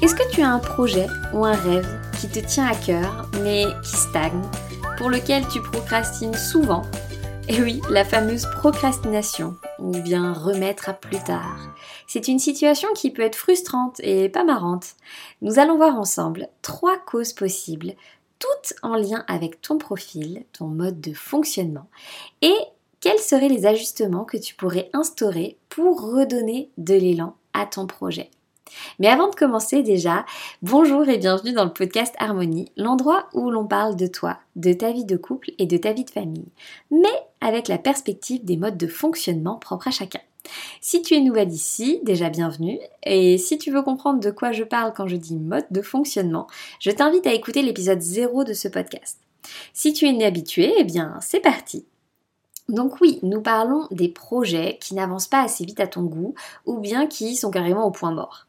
Est-ce que tu as un projet ou un rêve qui te tient à cœur mais qui stagne, pour lequel tu procrastines souvent? Et oui, la fameuse procrastination, ou bien remettre à plus tard. C'est une situation qui peut être frustrante et pas marrante. Nous allons voir ensemble trois causes possibles, toutes en lien avec ton profil, ton mode de fonctionnement, et quels seraient les ajustements que tu pourrais instaurer pour redonner de l'élan à ton projet. Mais avant de commencer déjà, bonjour et bienvenue dans le podcast Harmonie, l'endroit où l'on parle de toi, de ta vie de couple et de ta vie de famille, mais avec la perspective des modes de fonctionnement propres à chacun. Si tu es nouvelle ici, déjà bienvenue, et si tu veux comprendre de quoi je parle quand je dis mode de fonctionnement, je t'invite à écouter l'épisode 0 de ce podcast. Si tu es inhabitué, eh bien c'est parti donc oui, nous parlons des projets qui n'avancent pas assez vite à ton goût ou bien qui sont carrément au point mort.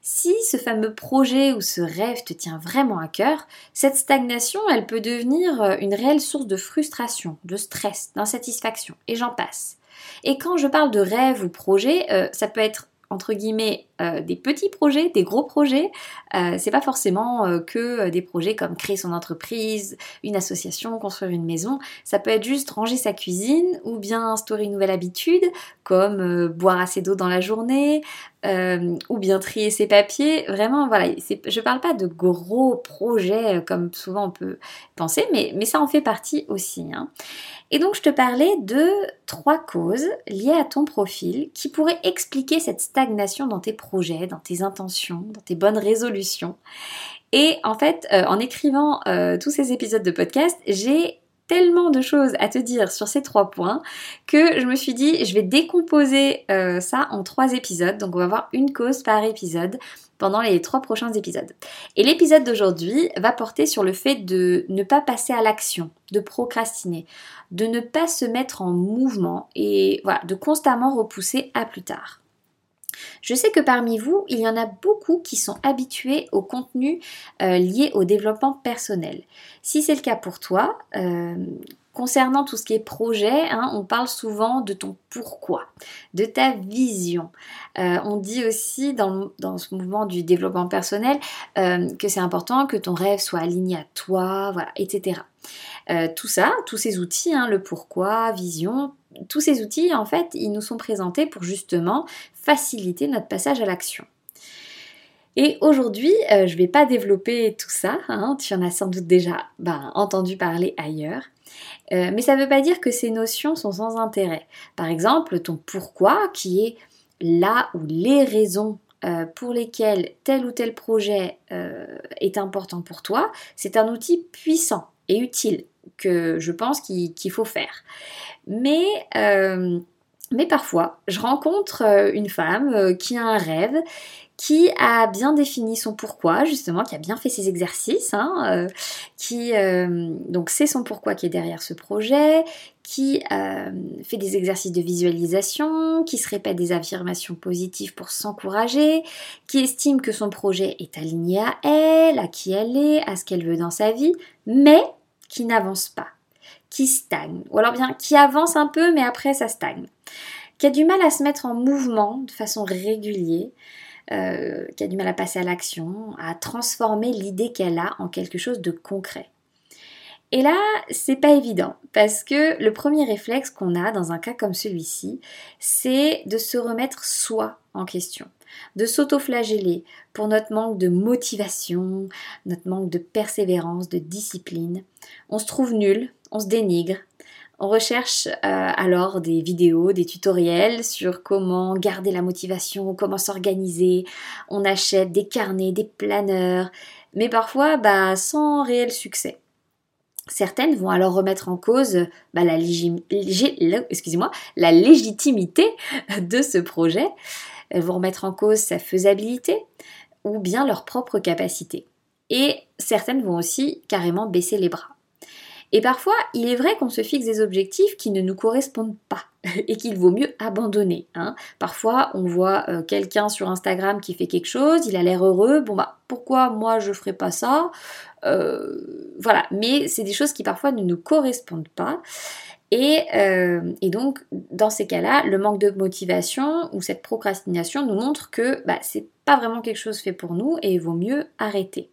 Si ce fameux projet ou ce rêve te tient vraiment à cœur, cette stagnation, elle peut devenir une réelle source de frustration, de stress, d'insatisfaction, et j'en passe. Et quand je parle de rêve ou projet, euh, ça peut être entre guillemets euh, des petits projets, des gros projets. Euh, c'est pas forcément euh, que des projets comme créer son entreprise, une association, construire une maison. Ça peut être juste ranger sa cuisine ou bien instaurer une nouvelle habitude comme boire assez d'eau dans la journée ou bien trier ses papiers. Vraiment, voilà, je parle pas de gros projets comme souvent on peut penser, mais, mais ça en fait partie aussi. Hein. Et donc je te parlais de trois causes liées à ton profil qui pourraient expliquer cette stagnation dans tes projets, dans tes intentions, dans tes bonnes résolutions. Et en fait, euh, en écrivant euh, tous ces épisodes de podcast, j'ai tellement de choses à te dire sur ces trois points que je me suis dit je vais décomposer euh, ça en trois épisodes. Donc on va voir une cause par épisode pendant les trois prochains épisodes. Et l'épisode d'aujourd'hui va porter sur le fait de ne pas passer à l'action, de procrastiner, de ne pas se mettre en mouvement et voilà, de constamment repousser à plus tard. Je sais que parmi vous, il y en a beaucoup qui sont habitués au contenu euh, lié au développement personnel. Si c'est le cas pour toi, euh, Concernant tout ce qui est projet, hein, on parle souvent de ton pourquoi, de ta vision. Euh, on dit aussi dans, ce mouvement du développement personnel que c'est important que ton rêve soit aligné à toi, voilà, etc. Tout ça, tous ces outils, hein, le pourquoi, vision, tous ces outils, en fait, ils nous sont présentés pour justement faciliter notre passage à l'action. Et aujourd'hui, je ne vais pas développer tout ça, hein, tu en as sans doute déjà ben, entendu parler ailleurs. Euh, mais ça ne veut pas dire que ces notions sont sans intérêt. Par exemple, ton pourquoi, qui est là ou les raisons euh, pour lesquelles tel ou tel projet euh, est important pour toi, c'est un outil puissant et utile que je pense qu'il faut faire. Mais, mais parfois, je rencontre une femme qui a un rêve qui a bien défini son pourquoi, justement, qui a bien fait ses exercices, hein, euh, qui euh, donc c'est son pourquoi qui est derrière ce projet, qui euh, fait des exercices de visualisation, qui se répète des affirmations positives pour s'encourager, qui estime que son projet est aligné à elle, à qui elle est, à ce qu'elle veut dans sa vie, mais qui n'avance pas, qui stagne, ou alors bien qui avance un peu mais après ça stagne, qui a du mal à se mettre en mouvement de façon régulière, euh, qui a du mal à passer à l'action, à transformer l'idée qu'elle a en quelque chose de concret. Et là, c'est pas évident parce que le premier réflexe qu'on a dans un cas comme celui-ci, c'est de se remettre soi en question, de s'autoflageller pour notre manque de motivation, notre manque de persévérance, de discipline. On se trouve nul, on se dénigre, on recherche euh, alors des vidéos, des tutoriels sur comment garder la motivation, comment s'organiser. On achète des carnets, des planeurs, mais parfois bah, sans réel succès. Certaines vont alors remettre en cause bah, la, la légitimité de ce projet. Elles vont remettre en cause sa faisabilité ou bien leur propre capacité. Et certaines vont aussi carrément baisser les bras. Et parfois, il est vrai qu'on se fixe des objectifs qui ne nous correspondent pas et qu'il vaut mieux abandonner. Hein. Parfois, on voit euh, quelqu'un sur Instagram qui fait quelque chose, il a l'air heureux, bon bah pourquoi moi je ferais pas ça? Euh, Voilà, mais c'est des choses qui parfois ne nous correspondent pas. Et, euh, et, donc, dans ces cas-là, le manque de motivation ou cette procrastination nous montre que bah, c'est pas vraiment quelque chose fait pour nous et il vaut mieux arrêter.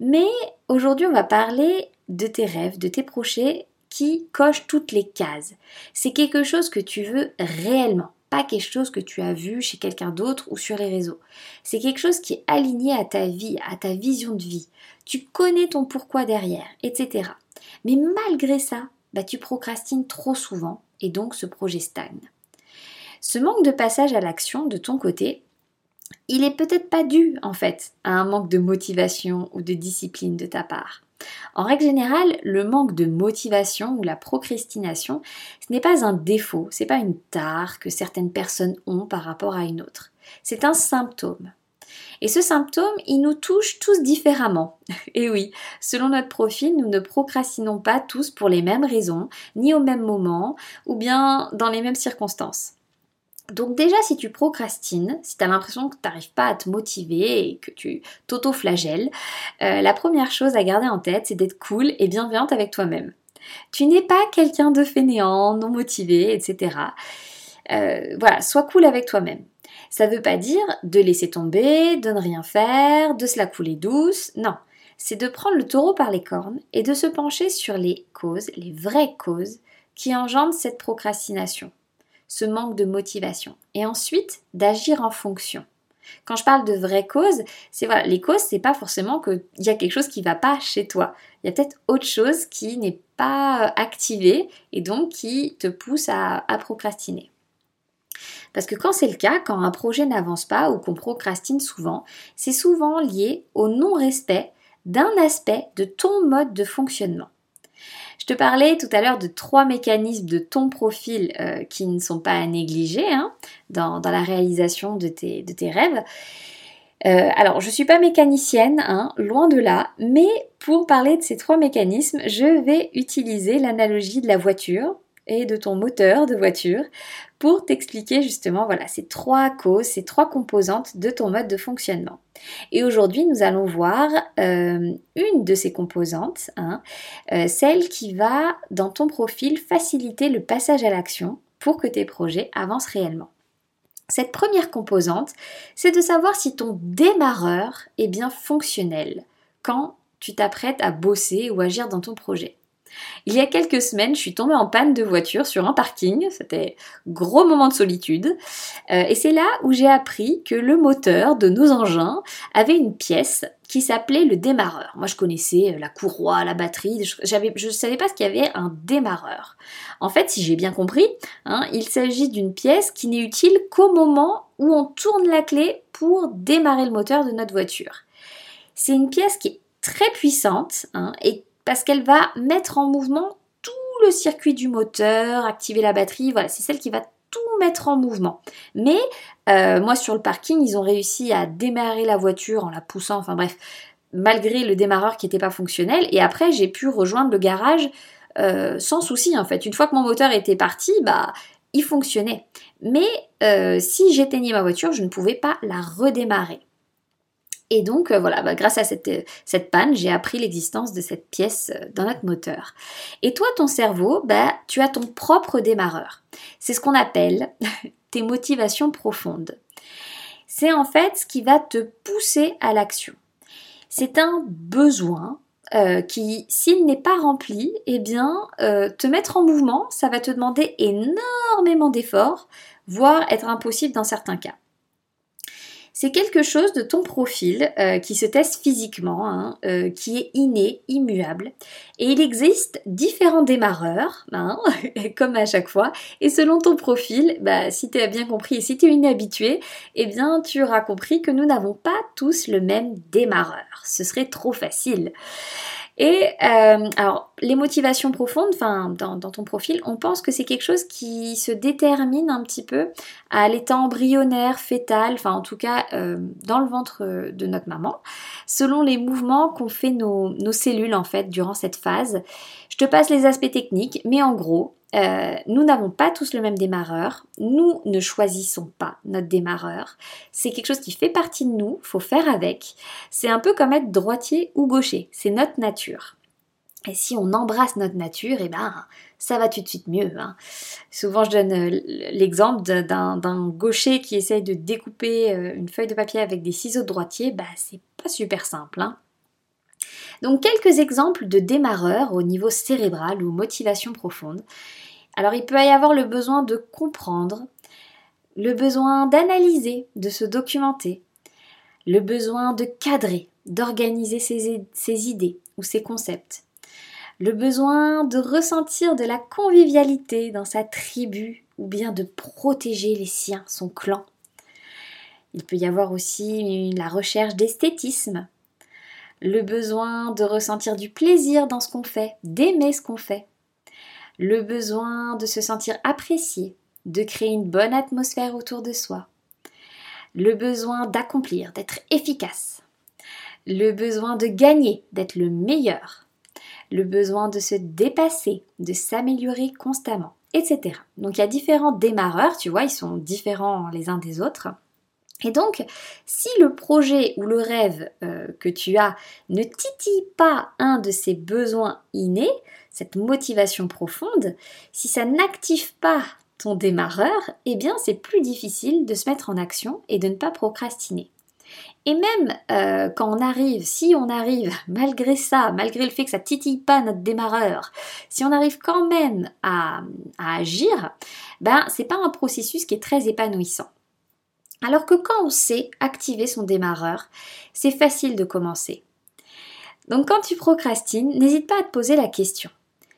Mais aujourd'hui, on va parler de tes rêves, de tes projets qui cochent toutes les cases. C'est quelque chose que tu veux réellement, pas quelque chose que tu as vu chez quelqu'un d'autre ou sur les réseaux. C'est quelque chose qui est aligné à ta vie, à ta vision de vie. Tu connais ton pourquoi derrière, etc. Mais malgré ça, bah, tu procrastines trop souvent et donc ce projet stagne. Ce manque de passage à l'action de ton côté, il est peut-être pas dû en fait à un manque de motivation ou de discipline de ta part. En règle générale, le manque de motivation ou la procrastination, ce n'est pas un défaut, c'est pas une tare que certaines personnes ont par rapport à une autre. C'est un symptôme. Et ce symptôme, il nous touche tous différemment. Et oui, selon notre profil, nous ne procrastinons pas tous pour les mêmes raisons, ni au même moment, ou bien dans les mêmes circonstances. Donc déjà, si tu procrastines, si tu as l'impression que tu n'arrives pas à te motiver et que tu t'auto-flagelles, euh, la première chose à garder en tête, c'est d'être cool et bienveillante avec toi-même. Tu n'es pas quelqu'un de fainéant, non motivé, etc. Euh, voilà, sois cool avec toi-même. Ça ne veut pas dire de laisser tomber, de ne rien faire, de se la couler douce, non. C'est de prendre le taureau par les cornes et de se pencher sur les causes, les vraies causes qui engendrent cette procrastination ce manque de motivation. Et ensuite, d'agir en fonction. Quand je parle de vraies causes, c'est voilà, les causes, c'est pas forcément qu'il y a quelque chose qui va pas chez toi. Il y a peut-être autre chose qui n'est pas activée et donc qui te pousse à procrastiner. Parce que quand c'est le cas, quand un projet n'avance pas ou qu'on procrastine souvent, c'est souvent lié au non-respect d'un aspect de ton mode de fonctionnement. Je te parlais tout à l'heure de trois mécanismes de ton profil euh, qui ne sont pas à négliger hein, dans, la réalisation de tes, rêves. Euh, alors, je ne suis pas mécanicienne, hein, loin de là, mais pour parler de ces trois mécanismes, je vais utiliser l'analogie de la voiture et de ton moteur de voiture pour t'expliquer justement voilà ces trois causes, ces trois composantes de ton mode de fonctionnement. Et aujourd'hui, nous allons voir euh, une de ces composantes, hein, euh, celle qui va dans ton profil faciliter le passage à l'action pour que tes projets avancent réellement. Cette première composante, c'est de savoir si ton démarreur est bien fonctionnel quand tu t'apprêtes à bosser ou agir dans ton projet. Il y a quelques semaines, je suis tombée en panne de voiture sur un parking. C'était gros moment de solitude. Euh, et c'est là où j'ai appris que le moteur de nos engins avait une pièce qui s'appelait le démarreur. Moi, je connaissais la courroie, la batterie. Je ne savais pas ce qu'il y avait un démarreur. En fait, si j'ai bien compris, hein, il s'agit d'une pièce qui n'est utile qu'au moment où on tourne la clé pour démarrer le moteur de notre voiture. C'est une pièce qui est très puissante hein, et parce qu'elle va mettre en mouvement tout le circuit du moteur, activer la batterie, voilà, c'est celle qui va tout mettre en mouvement. Mais euh, moi sur le parking, ils ont réussi à démarrer la voiture en la poussant, enfin bref, malgré le démarreur qui n'était pas fonctionnel. Et après, j'ai pu rejoindre le garage euh, sans souci en fait. Une fois que mon moteur était parti, bah il fonctionnait. Mais euh, si j'éteignais ma voiture, je ne pouvais pas la redémarrer. Et donc euh, voilà, bah, grâce à cette, euh, cette panne, j'ai appris l'existence de cette pièce euh, dans notre moteur. Et toi, ton cerveau, bah, tu as ton propre démarreur. C'est ce qu'on appelle tes motivations profondes. C'est en fait ce qui va te pousser à l'action. C'est un besoin qui, s'il n'est pas rempli, eh bien, te mettre en mouvement, ça va te demander énormément d'efforts, voire être impossible dans certains cas. C'est quelque chose de ton profil euh, qui se teste physiquement, hein, euh, qui est inné, immuable. Et il existe différents démarreurs, hein, comme à chaque fois. Et selon ton profil, bah, si tu as bien compris et si tu es inhabitué, eh bien tu auras compris que nous n'avons pas tous le même démarreur. Ce serait trop facile. Et euh, alors, les motivations profondes, enfin, dans, ton profil, on pense que c'est quelque chose qui se détermine un petit peu à l'état embryonnaire, fœtal, enfin, en tout cas, euh, dans le ventre de notre maman, selon les mouvements qu'ont fait nos, cellules, en fait, durant cette phase. Je te passe les aspects techniques, mais en gros, euh, nous n'avons pas tous le même démarreur, nous ne choisissons pas notre démarreur, c'est quelque chose qui fait partie de nous, faut faire avec. C'est un peu comme être droitier ou gaucher, c'est notre nature. Et si on embrasse notre nature, eh ben, ça va tout de suite mieux. Hein. Souvent, je donne euh, l'exemple d'un gaucher qui essaye de découper euh, une feuille de papier avec des ciseaux de droitier, bah, c'est super simple. Hein. Donc, quelques exemples de démarreurs au niveau cérébral ou motivation profonde. Alors il peut y avoir le besoin de comprendre, le besoin d'analyser, de se documenter, le besoin de cadrer, d'organiser ses, idées ou ses concepts, le besoin de ressentir de la convivialité dans sa tribu ou bien de protéger les siens, son clan. Il peut y avoir aussi la recherche d'esthétisme, le besoin de ressentir du plaisir dans ce qu'on fait, d'aimer ce qu'on fait, le besoin de se sentir apprécié, de créer une bonne atmosphère autour de soi, le besoin d'accomplir, d'être efficace, le besoin de gagner, d'être le meilleur, le besoin de se dépasser, de s'améliorer constamment, etc. Donc il y a différents démarreurs, tu vois, ils sont différents les uns des autres. Et donc, si le projet ou le rêve euh, que tu as ne titille pas un de ces besoins innés, cette motivation profonde, si ça n'active pas ton démarreur, eh bien c'est plus difficile de se mettre en action et de ne pas procrastiner. Et même euh, quand on arrive, si on arrive malgré ça, malgré le fait que ça titille pas notre démarreur, si on arrive quand même à, à agir, ben c'est pas un processus qui est très épanouissant. Alors que quand on sait activer son démarreur, c'est facile de commencer. Donc quand tu procrastines, n'hésite pas à te poser la question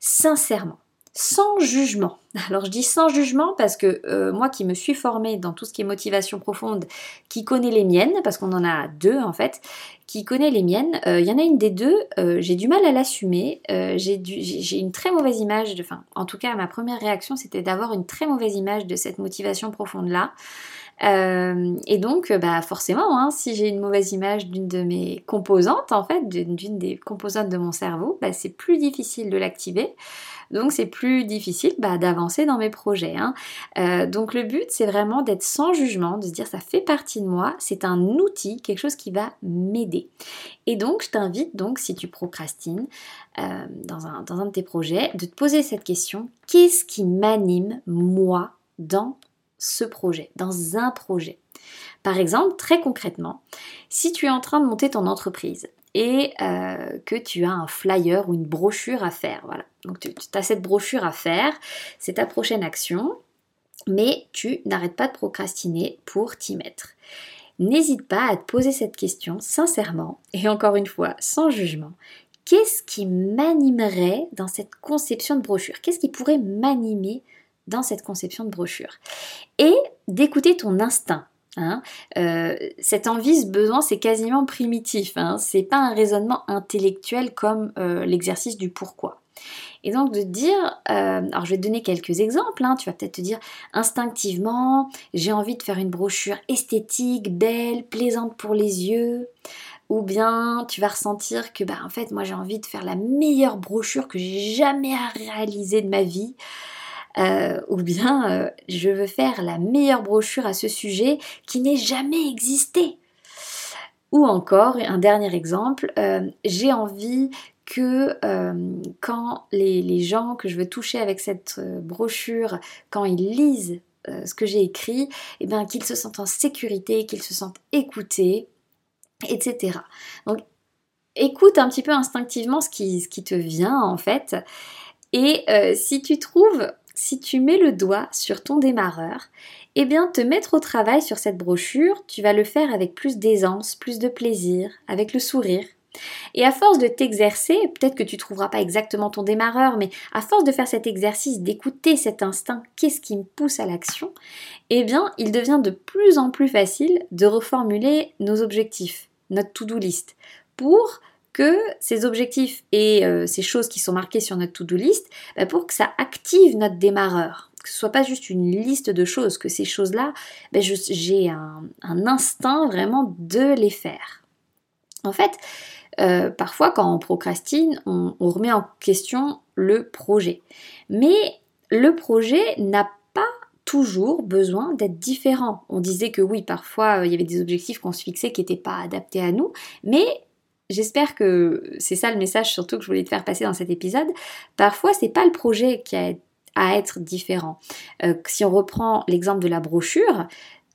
sincèrement, sans jugement. Alors je dis sans jugement parce que euh, moi qui me suis formée dans tout ce qui est motivation profonde, qui connaît les miennes, parce qu'on en a deux en fait, qui connaît les miennes, il euh, y en a une des deux, euh, j'ai du mal à l'assumer, j'ai une très mauvaise image, enfin en tout cas ma première réaction c'était d'avoir une très mauvaise image de cette motivation profonde là. Euh, et donc, bah forcément, hein, si j'ai une mauvaise image d'une de mes composantes, en fait, d'une des composantes de mon cerveau, bah, c'est plus difficile de l'activer. Donc, c'est plus difficile bah, d'avancer dans mes projets. Hein. Euh, donc, le but, c'est vraiment d'être sans jugement, de se dire ça fait partie de moi, c'est un outil, quelque chose qui va m'aider. Et donc, je t'invite donc, si tu procrastines euh, dans, un, dans un de tes projets, de te poser cette question qu'est-ce qui m'anime moi dans ce projet, dans un projet. Par exemple, très concrètement, si tu es en train de monter ton entreprise et euh, que tu as un flyer ou une brochure à faire, voilà. Donc tu, as cette brochure à faire, c'est ta prochaine action, mais tu n'arrêtes pas de procrastiner pour t'y mettre. N'hésite pas à te poser cette question sincèrement et encore une fois sans jugement. Qu'est-ce qui m'animerait dans cette conception de brochure? Qu'est-ce qui pourrait m'animer dans cette conception de brochure. Et d'écouter ton instinct. Hein. Euh, cette envie, ce besoin, c'est quasiment primitif. Hein. C'est pas un raisonnement intellectuel comme euh, l'exercice du pourquoi. Et donc de dire, euh, alors je vais te donner quelques exemples, hein. tu vas peut-être te dire instinctivement, j'ai envie de faire une brochure esthétique, belle, plaisante pour les yeux, ou bien tu vas ressentir que bah en fait moi j'ai envie de faire la meilleure brochure que j'ai jamais réalisée de ma vie. Euh, ou bien euh, je veux faire la meilleure brochure à ce sujet qui n'ait jamais existé. Ou encore, un dernier exemple, euh, j'ai envie que quand les, gens que je veux toucher avec cette brochure, quand ils lisent ce que j'ai écrit, eh qu'ils se sentent en sécurité, qu'ils se sentent écoutés, etc. Donc écoute un petit peu instinctivement ce qui te vient en fait. Et si tu trouves si tu mets le doigt sur ton démarreur, eh bien te mettre au travail sur cette brochure, tu vas le faire avec plus d'aisance, plus de plaisir, avec le sourire. Et à force de t'exercer, peut-être que tu trouveras pas exactement ton démarreur, mais à force de faire cet exercice, d'écouter cet instinct, qu'est-ce qui me pousse à l'action, eh bien, il devient de plus en plus facile de reformuler nos objectifs, notre to-do list, pour que ces objectifs et euh, ces choses qui sont marquées sur notre to-do list, bah, pour que ça active notre démarreur, que ce soit pas juste une liste de choses, que ces choses-là, bah, j'ai un, instinct vraiment de les faire. En fait, euh, parfois quand on procrastine, on, remet en question le projet. Mais le projet n'a pas toujours besoin d'être différent. On disait que oui, parfois euh, il y avait des objectifs qu'on se fixait qui n'étaient pas adaptés à nous, mais j'espère que c'est ça le message surtout que je voulais te faire passer dans cet épisode. Parfois, c'est pas le projet qui a à être différent. Euh, si on reprend l'exemple de la brochure,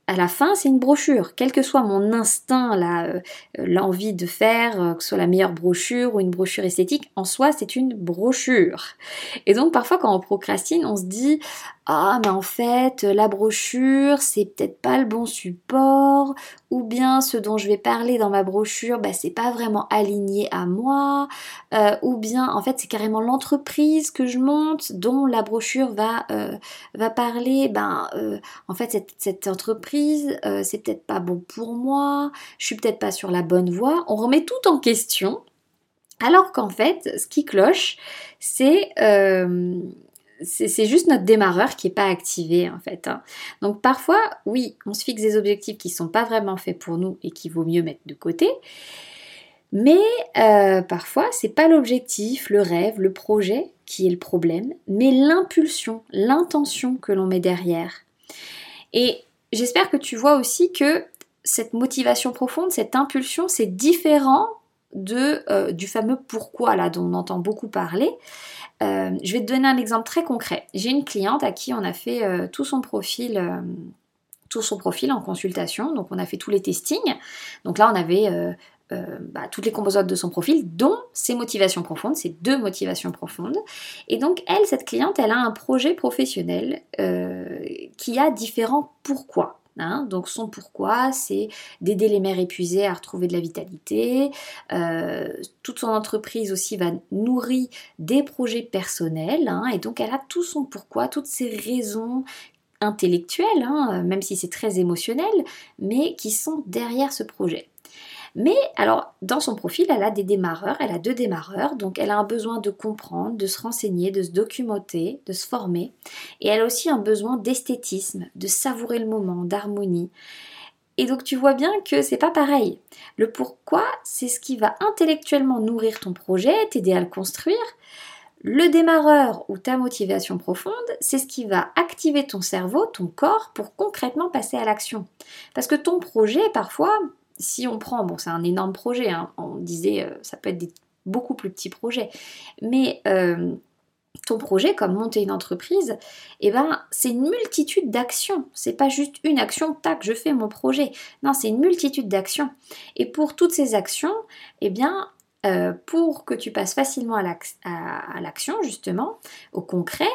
à la fin, c'est une brochure. Quel que soit mon instinct, euh, l'envie de faire, euh, que ce soit la meilleure brochure ou une brochure esthétique, en soi, c'est une brochure. Et donc, parfois, quand on procrastine, on se dit ah mais en fait la brochure c'est peut-être pas le bon support ou bien ce dont je vais parler dans ma brochure bah, c'est pas vraiment aligné à moi euh, ou bien en fait c'est carrément l'entreprise que je monte dont la brochure va euh, va parler. Ben euh, en fait cette, cette entreprise c'est peut-être pas bon pour moi je suis peut-être pas sur la bonne voie. On remet tout en question alors qu'en fait ce qui cloche c'est c'est juste notre démarreur qui n'est pas activé en fait. Hein. Donc parfois, oui, on se fixe des objectifs qui ne sont pas vraiment faits pour nous et qu'il vaut mieux mettre de côté. Mais euh, parfois, c'est pas l'objectif, le rêve, le projet qui est le problème, mais l'impulsion, l'intention que l'on met derrière. Et j'espère que tu vois aussi que cette motivation profonde, cette impulsion, c'est différent euh, du fameux pourquoi là dont on entend beaucoup parler. Euh, je vais te donner un exemple très concret. J'ai une cliente à qui on a fait euh, tout son profil tout son profil en consultation. Donc on a fait tous les testings. Donc là on avait bah, toutes les composantes de son profil, dont ses motivations profondes, ses deux motivations profondes. Et donc elle, cette cliente, elle a un projet professionnel qui a différents pourquoi. Hein. donc son pourquoi, c'est d'aider les mères épuisées à retrouver de la vitalité. Euh, toute son entreprise aussi va nourrir des projets personnels. Hein. et donc elle a tout son pourquoi, toutes ses raisons intellectuelles, hein, même si c'est très émotionnel, mais qui sont derrière ce projet. Mais alors, dans son profil, elle a des démarreurs, elle a deux démarreurs, donc elle a un besoin de comprendre, de se renseigner, de se documenter, de se former. Et elle a aussi un besoin d'esthétisme, de savourer le moment, d'harmonie. Et donc tu vois bien que c'est pas pareil. Le pourquoi, c'est ce qui va intellectuellement nourrir ton projet, t'aider à le construire. Le démarreur ou ta motivation profonde, c'est ce qui va activer ton cerveau, ton corps pour concrètement passer à l'action. Parce que ton projet, parfois, si on prend, bon c'est un énorme projet, hein, on disait euh, ça peut être des beaucoup plus petits projets, mais euh, ton projet comme monter une entreprise, eh ben c'est une multitude d'actions. C'est pas juste une action, tac, je fais mon projet. Non, c'est une multitude d'actions. Et pour toutes ces actions, eh bien euh, pour que tu passes facilement à l'action justement, au concret,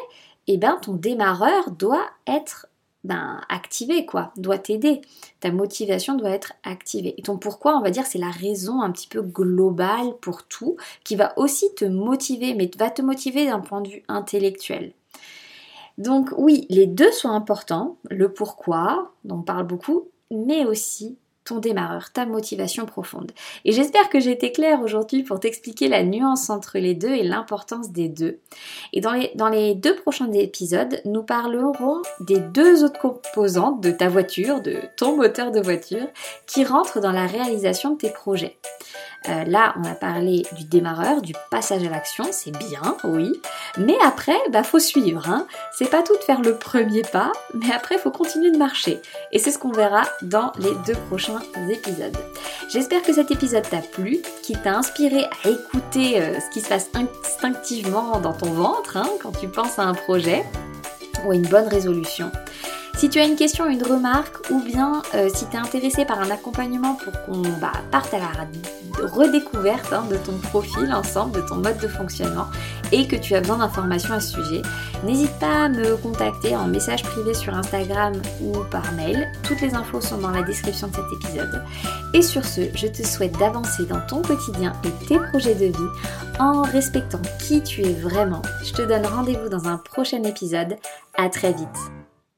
eh ben ton démarreur doit être ben, activé, quoi, doit t'aider. Ta motivation doit être activée. Et ton pourquoi, on va dire, c'est la raison un petit peu globale pour tout, qui va aussi te motiver, mais va te motiver d'un point de vue intellectuel. Donc oui, les deux sont importants, le pourquoi, dont on parle beaucoup, mais aussi ton démarreur, ta motivation profonde. Et j'espère que j'ai été claire aujourd'hui pour t'expliquer la nuance entre les deux et l'importance des deux. Et dans les, dans les deux prochains épisodes, nous parlerons des deux autres composantes de ta voiture, de ton moteur de voiture, qui rentrent dans la réalisation de tes projets. Euh, là, on a parlé du démarreur, du passage à l'action, c'est bien, oui. Mais après, bah faut suivre. Hein. C'est pas tout de faire le premier pas, mais après, faut continuer de marcher. Et c'est ce qu'on verra dans les deux prochains épisodes. J'espère que cet épisode t'a plu, qui t'a inspiré à écouter euh, ce qui se passe instinctivement dans ton ventre hein, quand tu penses à un projet ou une bonne résolution. Si tu as une question, une remarque, ou bien euh, si tu es intéressé par un accompagnement pour qu'on bah, parte à la redécouverte hein, de ton profil ensemble, de ton mode de fonctionnement, et que tu as besoin d'informations à ce sujet, n'hésite pas à me contacter en message privé sur Instagram ou par mail. Toutes les infos sont dans la description de cet épisode. Et sur ce, je te souhaite d'avancer dans ton quotidien et tes projets de vie en respectant qui tu es vraiment. Je te donne rendez-vous dans un prochain épisode. À très vite.